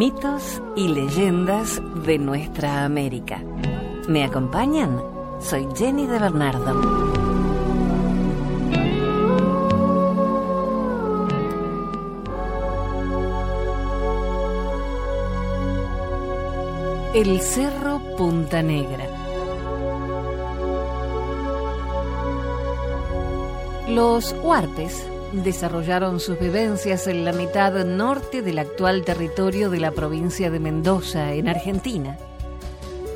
Mitos y leyendas de nuestra América. ¿Me acompañan? Soy Jenny de Bernardo. El Cerro Punta Negra. Los huarpes desarrollaron sus vivencias en la mitad norte del actual territorio de la provincia de Mendoza, en Argentina.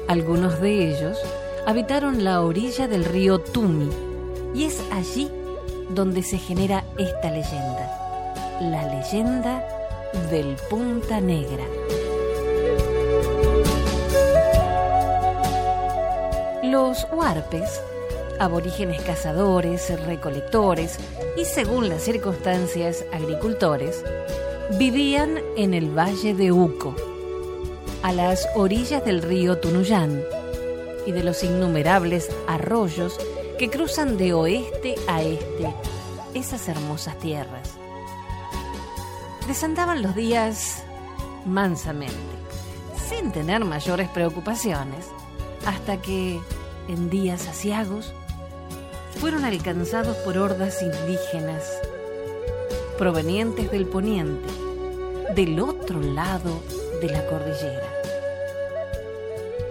Algunos de ellos habitaron la orilla del río Tumi y es allí donde se genera esta leyenda, la leyenda del Punta Negra. Los huarpes, aborígenes cazadores, recolectores y, según las circunstancias, agricultores, vivían en el valle de Uco, a las orillas del río Tunuyán y de los innumerables arroyos que cruzan de oeste a este esas hermosas tierras. Desandaban los días mansamente, sin tener mayores preocupaciones, hasta que en días asiagos, fueron alcanzados por hordas indígenas provenientes del poniente, del otro lado de la cordillera.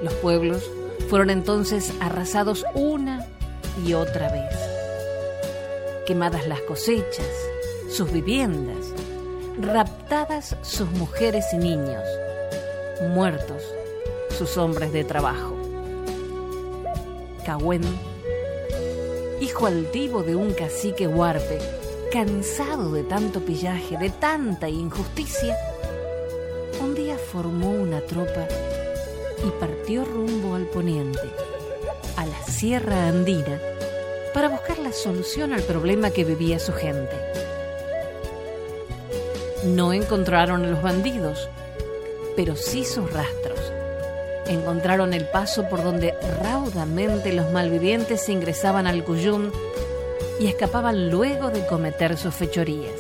Los pueblos fueron entonces arrasados una y otra vez. Quemadas las cosechas, sus viviendas, raptadas sus mujeres y niños, muertos sus hombres de trabajo. Cahuen, hijo altivo de un cacique huarpe, cansado de tanto pillaje, de tanta injusticia, un día formó una tropa y partió rumbo al poniente, a la Sierra Andina, para buscar la solución al problema que vivía su gente. No encontraron a los bandidos, pero sí sus rastros encontraron el paso por donde raudamente los malvivientes ingresaban al Cuyún y escapaban luego de cometer sus fechorías.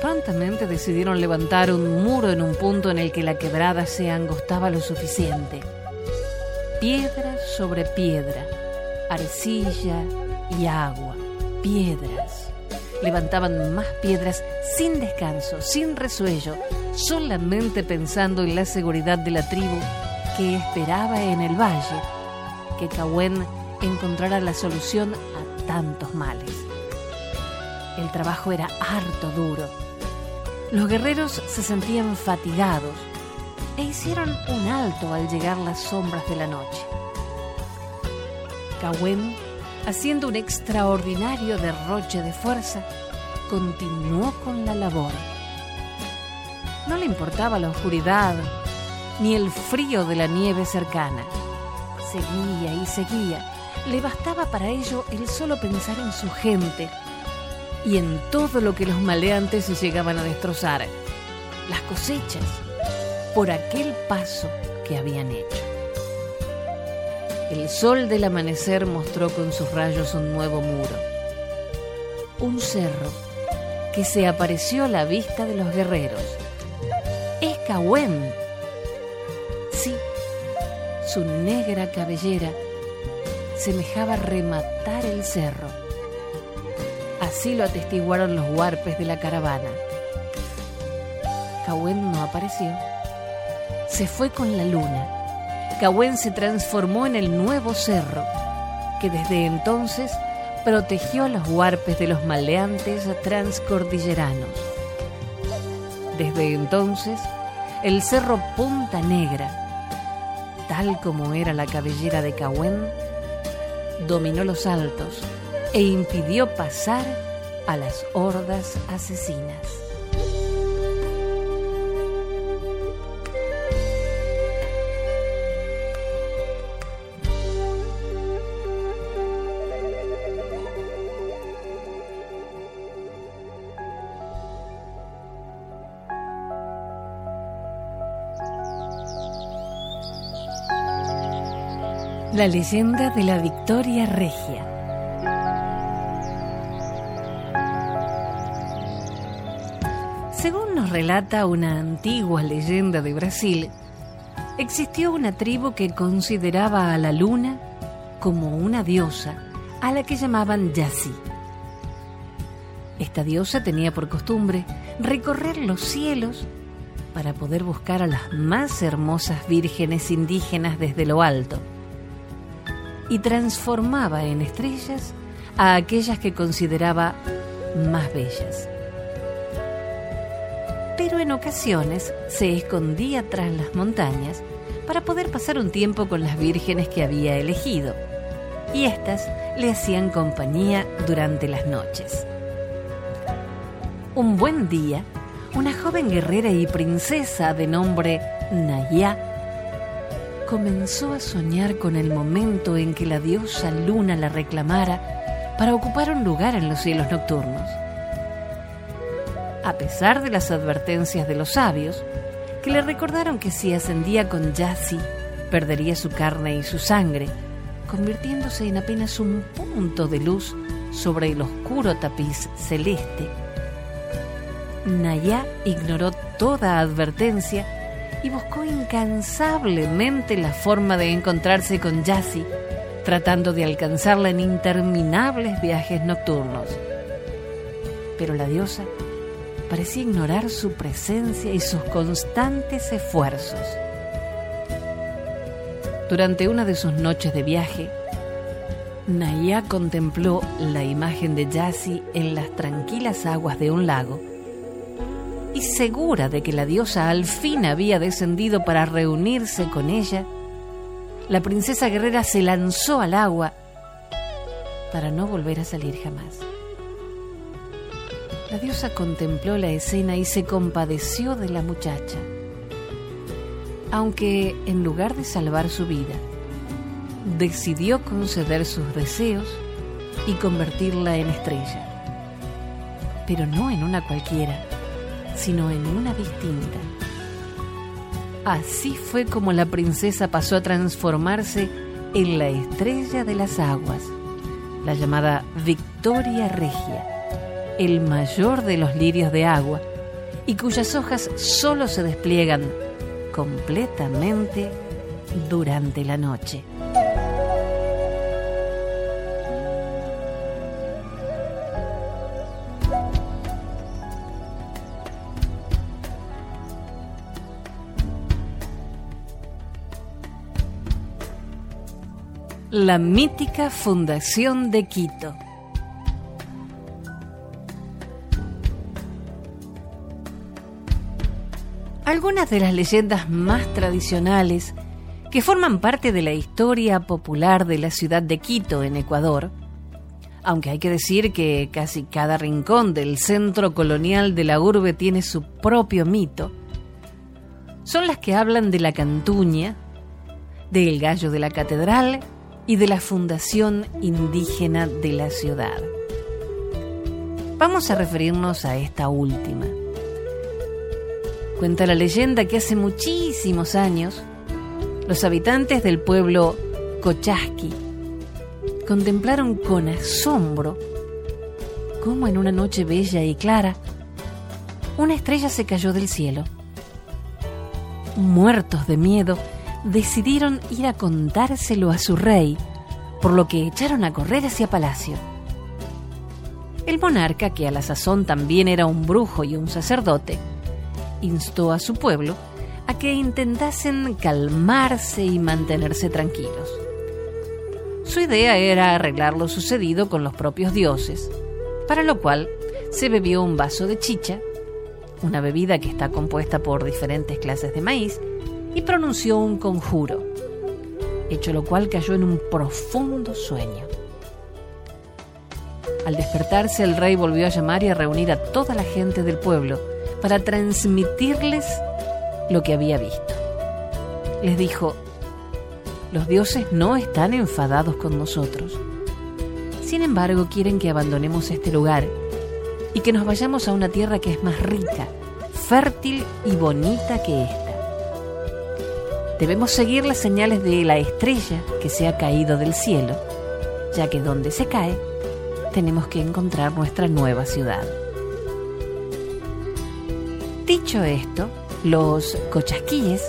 Prontamente decidieron levantar un muro en un punto en el que la quebrada se angostaba lo suficiente. Piedra sobre piedra, arcilla y agua, piedras. Levantaban más piedras sin descanso, sin resuello, solamente pensando en la seguridad de la tribu que esperaba en el valle que Cahuen encontrara la solución a tantos males. El trabajo era harto duro. Los guerreros se sentían fatigados e hicieron un alto al llegar las sombras de la noche. Cahuen, haciendo un extraordinario derroche de fuerza, continuó con la labor. No le importaba la oscuridad ni el frío de la nieve cercana. Seguía y seguía. Le bastaba para ello el solo pensar en su gente y en todo lo que los maleantes llegaban a destrozar. Las cosechas, por aquel paso que habían hecho. El sol del amanecer mostró con sus rayos un nuevo muro. Un cerro que se apareció a la vista de los guerreros. Es Cahuen. Sí, su negra cabellera semejaba rematar el cerro. Así lo atestiguaron los huarpes de la caravana. Cahuen no apareció. Se fue con la luna. Cahuen se transformó en el nuevo cerro, que desde entonces protegió a los huarpes de los maleantes transcordilleranos. Desde entonces, el cerro Punta Negra, tal como era la cabellera de Cahuen, dominó los altos e impidió pasar a las hordas asesinas. La leyenda de la Victoria Regia. Según nos relata una antigua leyenda de Brasil, existió una tribu que consideraba a la luna como una diosa a la que llamaban Yassi. Esta diosa tenía por costumbre recorrer los cielos para poder buscar a las más hermosas vírgenes indígenas desde lo alto y transformaba en estrellas a aquellas que consideraba más bellas. Pero en ocasiones se escondía tras las montañas para poder pasar un tiempo con las vírgenes que había elegido, y éstas le hacían compañía durante las noches. Un buen día, una joven guerrera y princesa de nombre Naya comenzó a soñar con el momento en que la diosa luna la reclamara para ocupar un lugar en los cielos nocturnos. A pesar de las advertencias de los sabios, que le recordaron que si ascendía con Yassi, perdería su carne y su sangre, convirtiéndose en apenas un punto de luz sobre el oscuro tapiz celeste. Naya ignoró toda advertencia y buscó incansablemente la forma de encontrarse con Yassi, tratando de alcanzarla en interminables viajes nocturnos. Pero la diosa parecía ignorar su presencia y sus constantes esfuerzos. Durante una de sus noches de viaje, Naya contempló la imagen de Yassi en las tranquilas aguas de un lago y segura de que la diosa al fin había descendido para reunirse con ella, la princesa guerrera se lanzó al agua para no volver a salir jamás. La diosa contempló la escena y se compadeció de la muchacha, aunque en lugar de salvar su vida, decidió conceder sus deseos y convertirla en estrella, pero no en una cualquiera, sino en una distinta. Así fue como la princesa pasó a transformarse en la estrella de las aguas, la llamada Victoria Regia, el mayor de los lirios de agua, y cuyas hojas solo se despliegan completamente durante la noche. La mítica Fundación de Quito. Algunas de las leyendas más tradicionales que forman parte de la historia popular de la ciudad de Quito, en Ecuador, aunque hay que decir que casi cada rincón del centro colonial de la urbe tiene su propio mito, son las que hablan de la cantuña, del gallo de la catedral y de la Fundación Indígena de la ciudad. Vamos a referirnos a esta última. Cuenta la leyenda que hace muchísimos años los habitantes del pueblo Cochasqui contemplaron con asombro cómo en una noche bella y clara una estrella se cayó del cielo. Muertos de miedo, decidieron ir a contárselo a su rey, por lo que echaron a correr hacia palacio. El monarca, que a la sazón también era un brujo y un sacerdote, instó a su pueblo a que intentasen calmarse y mantenerse tranquilos. Su idea era arreglar lo sucedido con los propios dioses, para lo cual se bebió un vaso de chicha, una bebida que está compuesta por diferentes clases de maíz, y pronunció un conjuro, hecho lo cual cayó en un profundo sueño. Al despertarse el rey volvió a llamar y a reunir a toda la gente del pueblo para transmitirles lo que había visto. Les dijo, los dioses no están enfadados con nosotros. Sin embargo, quieren que abandonemos este lugar y que nos vayamos a una tierra que es más rica, fértil y bonita que esta. Debemos seguir las señales de la estrella que se ha caído del cielo, ya que donde se cae, tenemos que encontrar nuestra nueva ciudad. Dicho esto, los cochasquíes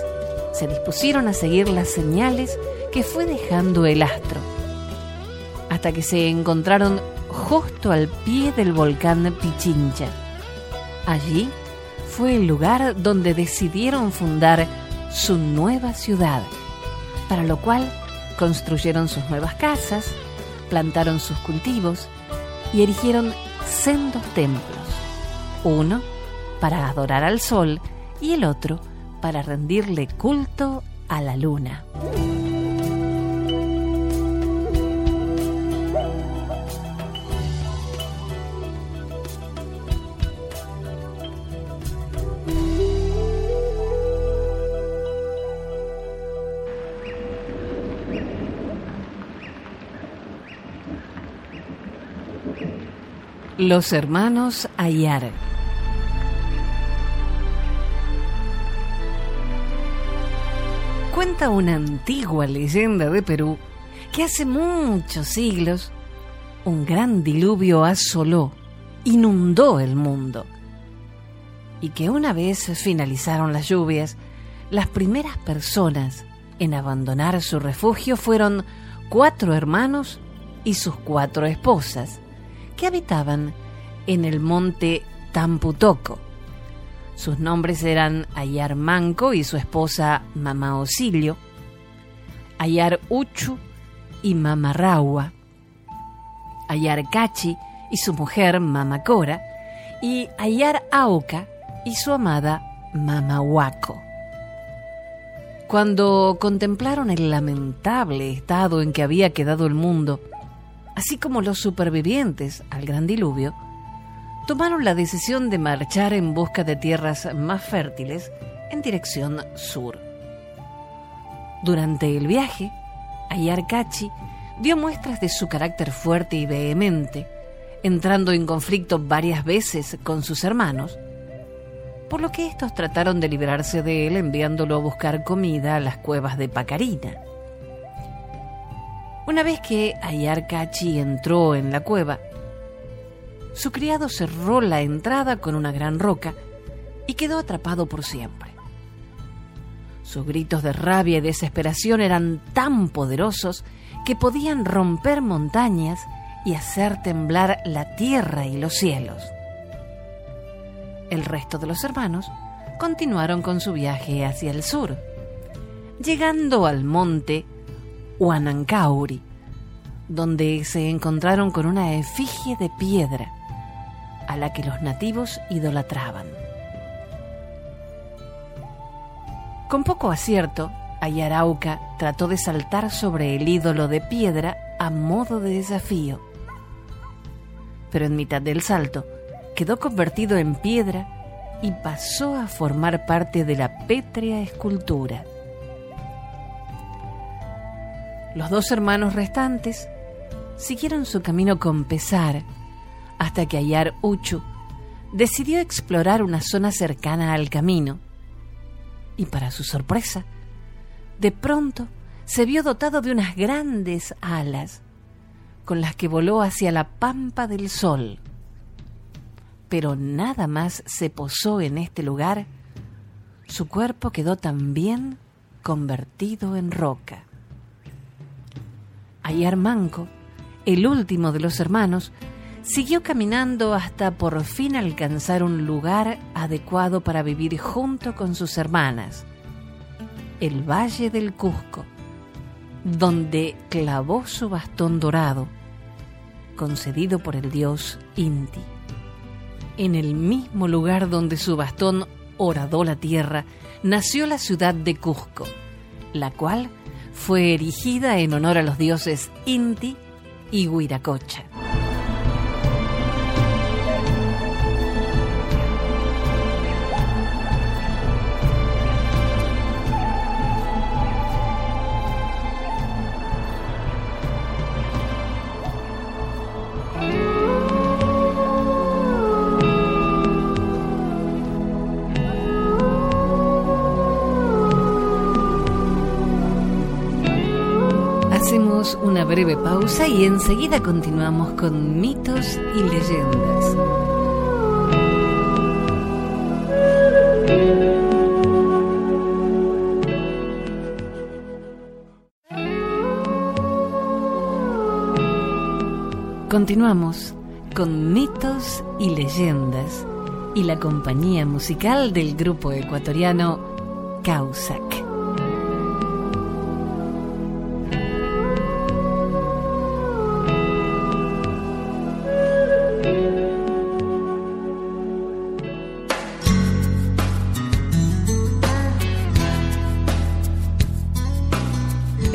se dispusieron a seguir las señales que fue dejando el astro, hasta que se encontraron justo al pie del volcán Pichincha. Allí fue el lugar donde decidieron fundar su nueva ciudad, para lo cual construyeron sus nuevas casas, plantaron sus cultivos y erigieron sendos templos, uno para adorar al sol y el otro para rendirle culto a la luna. Los hermanos Ayar. Cuenta una antigua leyenda de Perú que hace muchos siglos un gran diluvio asoló, inundó el mundo. Y que una vez finalizaron las lluvias, las primeras personas en abandonar su refugio fueron cuatro hermanos y sus cuatro esposas que habitaban en el monte Tamputoco. Sus nombres eran Ayar Manco y su esposa Mama Osilio, Ayar Uchu y Mama Raua, Ayar Cachi y su mujer Mama Cora, y Ayar Auca y su amada Mama Huaco. Cuando contemplaron el lamentable estado en que había quedado el mundo, así como los supervivientes al gran diluvio, tomaron la decisión de marchar en busca de tierras más fértiles en dirección sur. Durante el viaje, Ayarcachi dio muestras de su carácter fuerte y vehemente, entrando en conflicto varias veces con sus hermanos, por lo que estos trataron de librarse de él enviándolo a buscar comida a las cuevas de Pacarina. Una vez que Ayarcachi entró en la cueva, su criado cerró la entrada con una gran roca y quedó atrapado por siempre. Sus gritos de rabia y desesperación eran tan poderosos que podían romper montañas y hacer temblar la tierra y los cielos. El resto de los hermanos continuaron con su viaje hacia el sur, llegando al monte Huanancauri, donde se encontraron con una efigie de piedra a la que los nativos idolatraban. Con poco acierto, Ayarauca trató de saltar sobre el ídolo de piedra a modo de desafío. Pero en mitad del salto quedó convertido en piedra y pasó a formar parte de la pétrea escultura. Los dos hermanos restantes siguieron su camino con pesar hasta que Ayar Uchu decidió explorar una zona cercana al camino. Y para su sorpresa, de pronto se vio dotado de unas grandes alas con las que voló hacia la pampa del sol. Pero nada más se posó en este lugar, su cuerpo quedó también convertido en roca. Ayar Manco, el último de los hermanos, siguió caminando hasta por fin alcanzar un lugar adecuado para vivir junto con sus hermanas, el Valle del Cusco, donde clavó su bastón dorado, concedido por el dios Inti. En el mismo lugar donde su bastón horadó la tierra, nació la ciudad de Cusco, la cual fue erigida en honor a los dioses Inti y Huiracocha. Una breve pausa y enseguida continuamos con mitos y leyendas. Continuamos con mitos y leyendas y la compañía musical del grupo ecuatoriano Causac.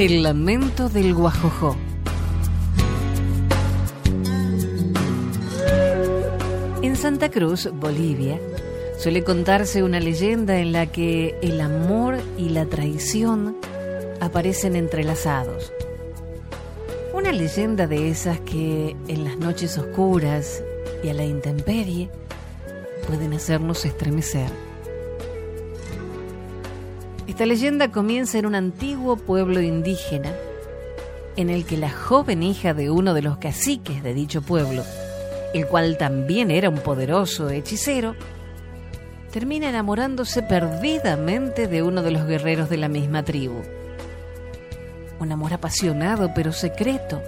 El lamento del Guajojó. En Santa Cruz, Bolivia, suele contarse una leyenda en la que el amor y la traición aparecen entrelazados. Una leyenda de esas que en las noches oscuras y a la intemperie pueden hacernos estremecer. Esta leyenda comienza en un antiguo pueblo indígena en el que la joven hija de uno de los caciques de dicho pueblo, el cual también era un poderoso hechicero, termina enamorándose perdidamente de uno de los guerreros de la misma tribu. Un amor apasionado pero secreto,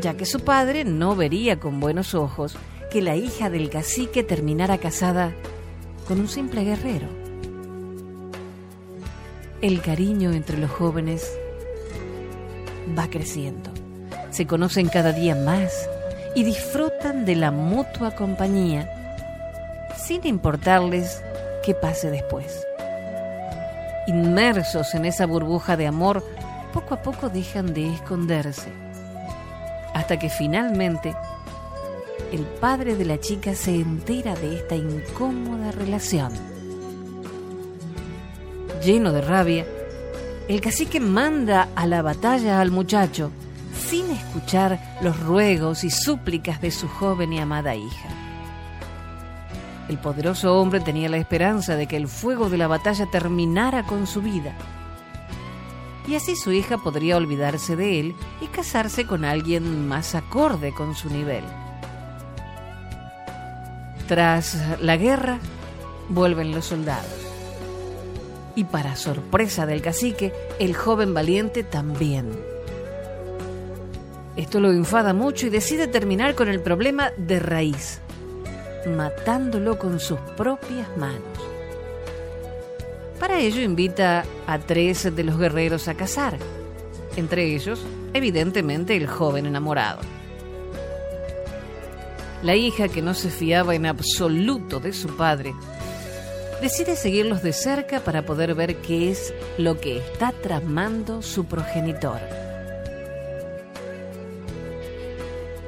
ya que su padre no vería con buenos ojos que la hija del cacique terminara casada con un simple guerrero el cariño entre los jóvenes va creciendo. Se conocen cada día más y disfrutan de la mutua compañía sin importarles qué pase después. Inmersos en esa burbuja de amor, poco a poco dejan de esconderse, hasta que finalmente el padre de la chica se entera de esta incómoda relación lleno de rabia, el cacique manda a la batalla al muchacho sin escuchar los ruegos y súplicas de su joven y amada hija. El poderoso hombre tenía la esperanza de que el fuego de la batalla terminara con su vida. Y así su hija podría olvidarse de él y casarse con alguien más acorde con su nivel. Tras la guerra, vuelven los soldados y para sorpresa del cacique, el joven valiente también. Esto lo enfada mucho y decide terminar con el problema de raíz, matándolo con sus propias manos. Para ello invita a tres de los guerreros a cazar, entre ellos, evidentemente, el joven enamorado. La hija, que no se fiaba en absoluto de su padre, decide seguirlos de cerca para poder ver qué es lo que está tramando su progenitor.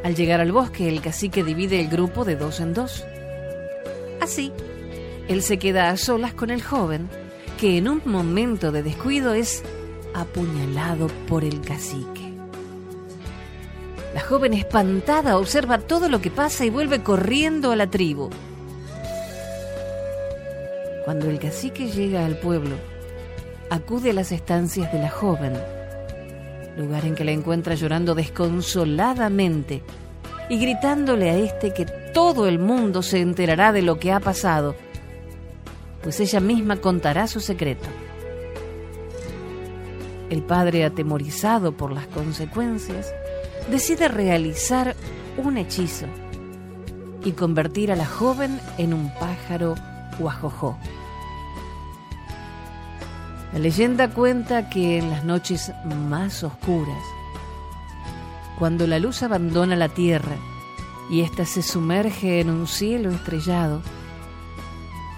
Al llegar al bosque, el cacique divide el grupo de dos en dos. Así, él se queda a solas con el joven, que en un momento de descuido es apuñalado por el cacique. La joven espantada observa todo lo que pasa y vuelve corriendo a la tribu. Cuando el cacique llega al pueblo, acude a las estancias de la joven, lugar en que la encuentra llorando desconsoladamente y gritándole a este que todo el mundo se enterará de lo que ha pasado, pues ella misma contará su secreto. El padre, atemorizado por las consecuencias, decide realizar un hechizo y convertir a la joven en un pájaro Guajojó. La leyenda cuenta que en las noches más oscuras, cuando la luz abandona la tierra y ésta se sumerge en un cielo estrellado,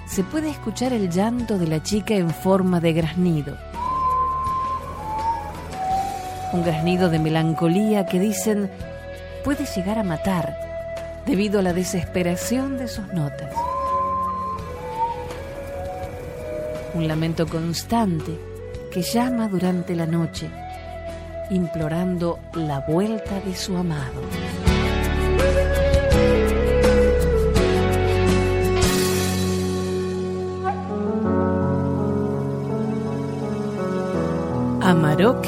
se puede escuchar el llanto de la chica en forma de graznido. Un graznido de melancolía que dicen puede llegar a matar debido a la desesperación de sus notas. Un lamento constante que llama durante la noche, implorando la vuelta de su amado. Amarok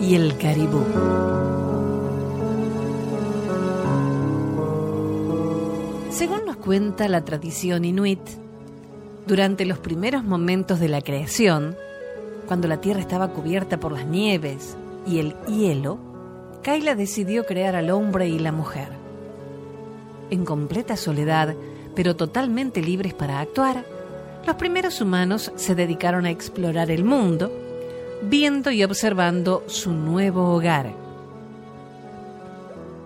y el caribú. Según nos cuenta la tradición inuit, durante los primeros momentos de la creación, cuando la tierra estaba cubierta por las nieves y el hielo, Kaila decidió crear al hombre y la mujer. En completa soledad, pero totalmente libres para actuar, los primeros humanos se dedicaron a explorar el mundo, viendo y observando su nuevo hogar.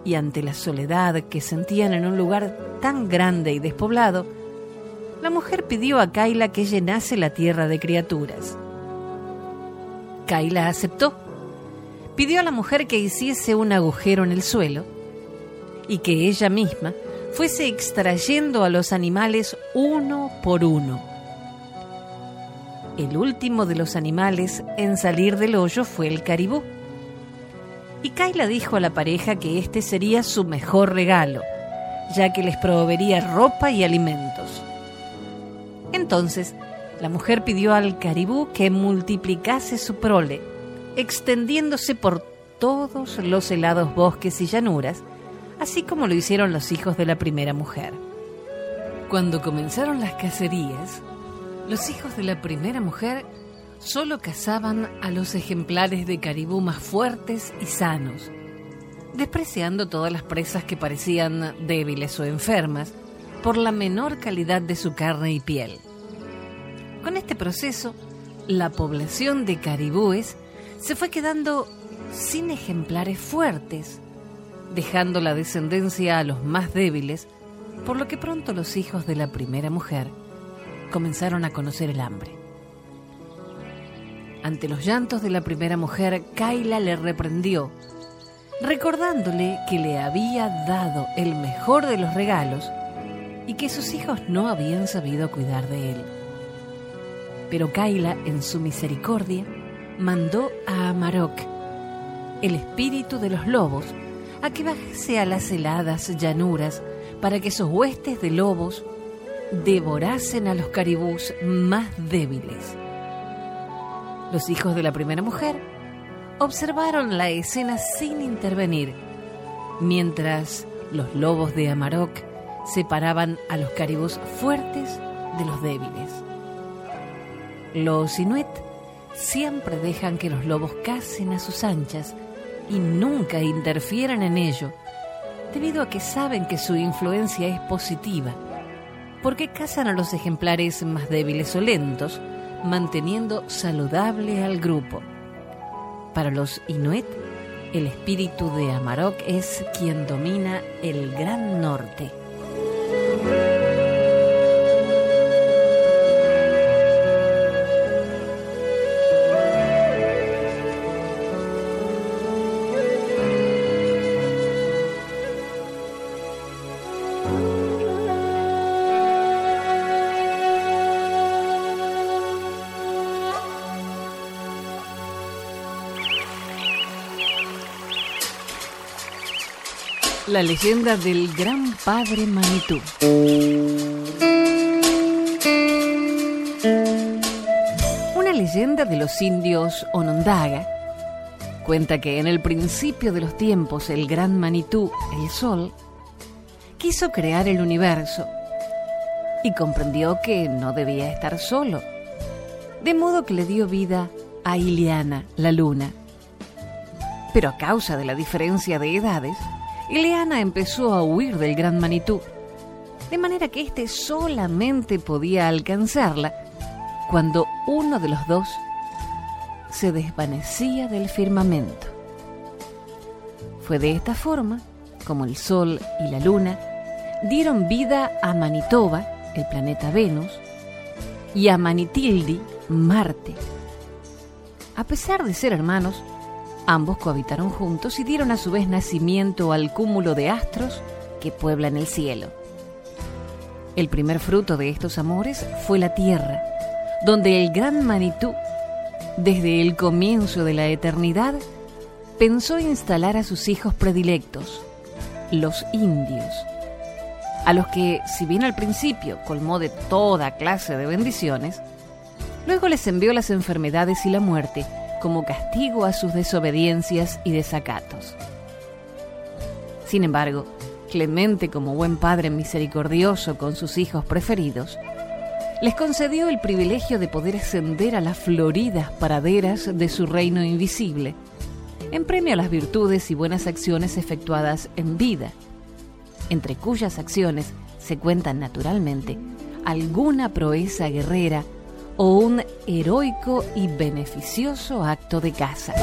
Y ante la soledad que sentían en un lugar tan grande y despoblado, la mujer pidió a Kaila que llenase la tierra de criaturas. Kaila aceptó. Pidió a la mujer que hiciese un agujero en el suelo y que ella misma fuese extrayendo a los animales uno por uno. El último de los animales en salir del hoyo fue el caribú. Y Kaila dijo a la pareja que este sería su mejor regalo, ya que les proveería ropa y alimentos. Entonces, la mujer pidió al caribú que multiplicase su prole, extendiéndose por todos los helados bosques y llanuras, así como lo hicieron los hijos de la primera mujer. Cuando comenzaron las cacerías, los hijos de la primera mujer solo cazaban a los ejemplares de caribú más fuertes y sanos, despreciando todas las presas que parecían débiles o enfermas por la menor calidad de su carne y piel. Con este proceso, la población de caribúes se fue quedando sin ejemplares fuertes, dejando la descendencia a los más débiles, por lo que pronto los hijos de la primera mujer comenzaron a conocer el hambre. Ante los llantos de la primera mujer, Kaila le reprendió, recordándole que le había dado el mejor de los regalos y que sus hijos no habían sabido cuidar de él. Pero Kaila, en su misericordia, mandó a Amarok, el espíritu de los lobos, a que bajase a las heladas llanuras para que sus huestes de lobos devorasen a los caribús más débiles. Los hijos de la primera mujer observaron la escena sin intervenir, mientras los lobos de Amarok separaban a los caribús fuertes de los débiles. Los inuit siempre dejan que los lobos cacen a sus anchas y nunca interfieran en ello, debido a que saben que su influencia es positiva porque cazan a los ejemplares más débiles o lentos, manteniendo saludable al grupo. Para los Inuit, el espíritu de Amarok es quien domina el Gran Norte. La leyenda del gran padre Manitú. Una leyenda de los indios Onondaga cuenta que en el principio de los tiempos el gran Manitú, el sol, quiso crear el universo y comprendió que no debía estar solo, de modo que le dio vida a Iliana, la luna. Pero a causa de la diferencia de edades, Ileana empezó a huir del gran Manitú, de manera que éste solamente podía alcanzarla cuando uno de los dos se desvanecía del firmamento. Fue de esta forma como el Sol y la Luna dieron vida a Manitoba, el planeta Venus, y a Manitildi, Marte. A pesar de ser hermanos, Ambos cohabitaron juntos y dieron a su vez nacimiento al cúmulo de astros que pueblan el cielo. El primer fruto de estos amores fue la tierra, donde el gran Manitú, desde el comienzo de la eternidad, pensó instalar a sus hijos predilectos, los indios, a los que, si bien al principio colmó de toda clase de bendiciones, luego les envió las enfermedades y la muerte como castigo a sus desobediencias y desacatos. Sin embargo, Clemente, como buen padre misericordioso con sus hijos preferidos, les concedió el privilegio de poder ascender a las floridas paraderas de su reino invisible, en premio a las virtudes y buenas acciones efectuadas en vida, entre cuyas acciones se cuentan naturalmente alguna proeza guerrera o un heroico y beneficioso acto de caza.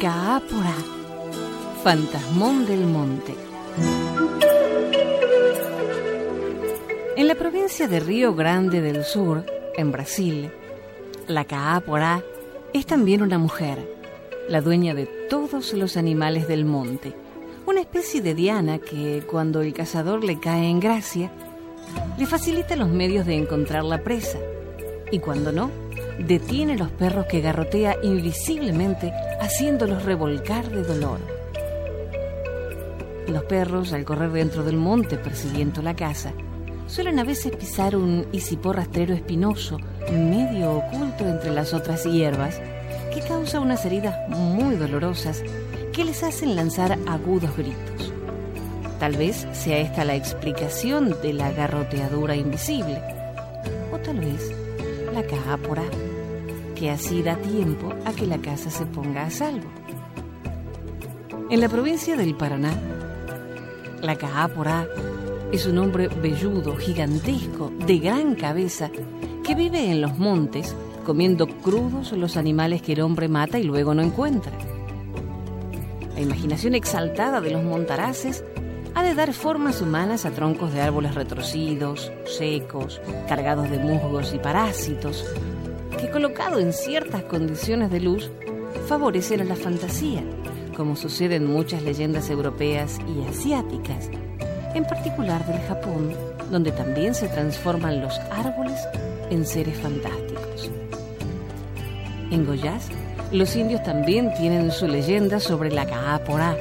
Caápora, fantasmón del monte. En la provincia de Río Grande del Sur, en Brasil, la Caápora es también una mujer, la dueña de todos los animales del monte, una especie de diana que, cuando el cazador le cae en gracia, le facilita los medios de encontrar la presa, y cuando no, detiene los perros que garrotea invisiblemente haciéndolos revolcar de dolor. Los perros, al correr dentro del monte persiguiendo la caza, suelen a veces pisar un isipó rastrero espinoso, medio oculto entre las otras hierbas, que causa unas heridas muy dolorosas que les hacen lanzar agudos gritos. Tal vez sea esta la explicación de la garroteadura invisible, o tal vez la cápora que así da tiempo a que la casa se ponga a salvo. En la provincia del Paraná, la Caápora es un hombre velludo, gigantesco, de gran cabeza, que vive en los montes comiendo crudos los animales que el hombre mata y luego no encuentra. La imaginación exaltada de los montaraces ha de dar formas humanas a troncos de árboles retorcidos, secos, cargados de musgos y parásitos, que colocado en ciertas condiciones de luz, favorecen a la fantasía, como sucede en muchas leyendas europeas y asiáticas, en particular del Japón, donde también se transforman los árboles en seres fantásticos. En Goyás, los indios también tienen su leyenda sobre la Kaaporá.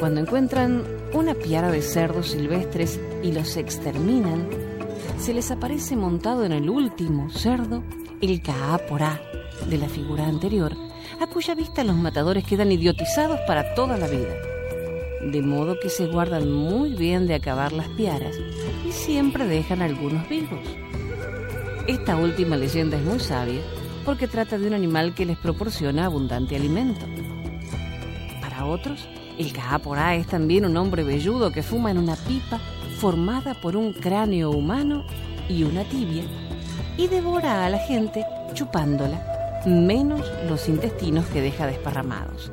Cuando encuentran una piara de cerdos silvestres y los exterminan, se les aparece montado en el último cerdo el Kaaporá de la figura anterior, a cuya vista los matadores quedan idiotizados para toda la vida. De modo que se guardan muy bien de acabar las piaras y siempre dejan algunos vivos. Esta última leyenda es muy sabia porque trata de un animal que les proporciona abundante alimento. Para otros, el Kaaporá es también un hombre velludo que fuma en una pipa formada por un cráneo humano y una tibia y devora a la gente chupándola, menos los intestinos que deja desparramados.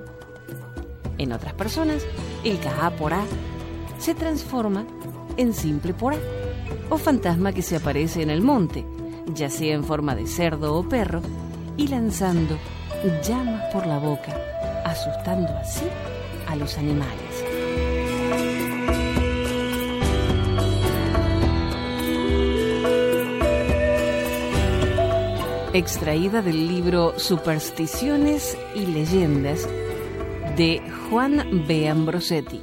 En otras personas, el porá se transforma en simple porá o fantasma que se aparece en el monte, ya sea en forma de cerdo o perro, y lanzando llamas por la boca, asustando así a los animales. Extraída del libro Supersticiones y Leyendas de Juan B. Ambrosetti.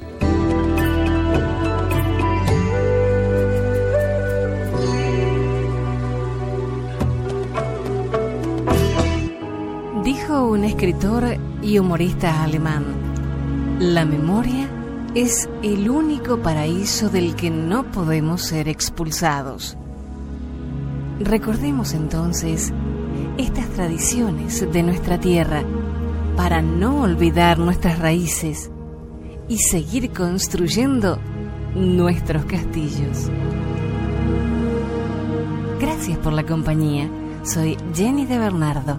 Dijo un escritor y humorista alemán, la memoria es el único paraíso del que no podemos ser expulsados. Recordemos entonces estas tradiciones de nuestra tierra para no olvidar nuestras raíces y seguir construyendo nuestros castillos. Gracias por la compañía. Soy Jenny de Bernardo.